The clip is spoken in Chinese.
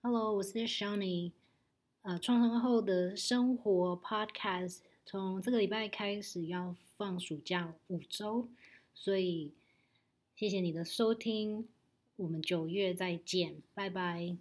Hello，我是 Shani。呃，创伤后的生活 Podcast 从这个礼拜开始要放暑假五周，所以谢谢你的收听，我们九月再见，拜拜。